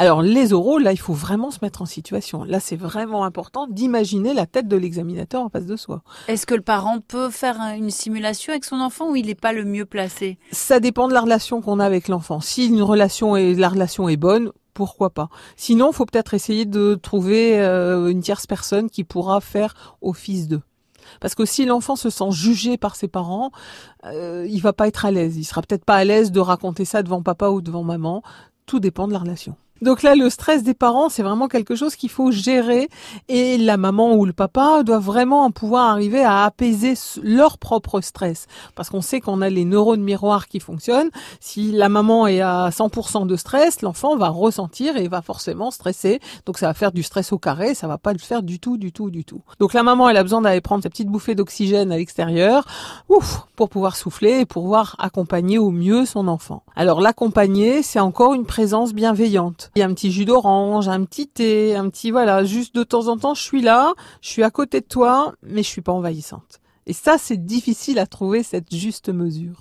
Alors les oraux, là, il faut vraiment se mettre en situation. Là, c'est vraiment important d'imaginer la tête de l'examinateur en face de soi. Est-ce que le parent peut faire une simulation avec son enfant ou il n'est pas le mieux placé? Ça dépend de la relation qu'on a avec l'enfant. Si une relation est, la relation est bonne, pourquoi pas? Sinon, faut peut-être essayer de trouver euh, une tierce personne qui pourra faire office d'eux. Parce que si l'enfant se sent jugé par ses parents, euh, il va pas être à l'aise. Il sera peut-être pas à l'aise de raconter ça devant papa ou devant maman. Tout dépend de la relation. Donc là, le stress des parents, c'est vraiment quelque chose qu'il faut gérer et la maman ou le papa doivent vraiment pouvoir arriver à apaiser leur propre stress. Parce qu'on sait qu'on a les neurones miroirs qui fonctionnent. Si la maman est à 100% de stress, l'enfant va ressentir et va forcément stresser. Donc ça va faire du stress au carré, ça va pas le faire du tout, du tout, du tout. Donc la maman, elle a besoin d'aller prendre sa petite bouffée d'oxygène à l'extérieur, ouf, pour pouvoir souffler et pouvoir accompagner au mieux son enfant. Alors l'accompagner, c'est encore une présence bienveillante. Il y a un petit jus d'orange, un petit thé, un petit voilà, juste de temps en temps, je suis là, je suis à côté de toi, mais je suis pas envahissante. Et ça, c'est difficile à trouver cette juste mesure.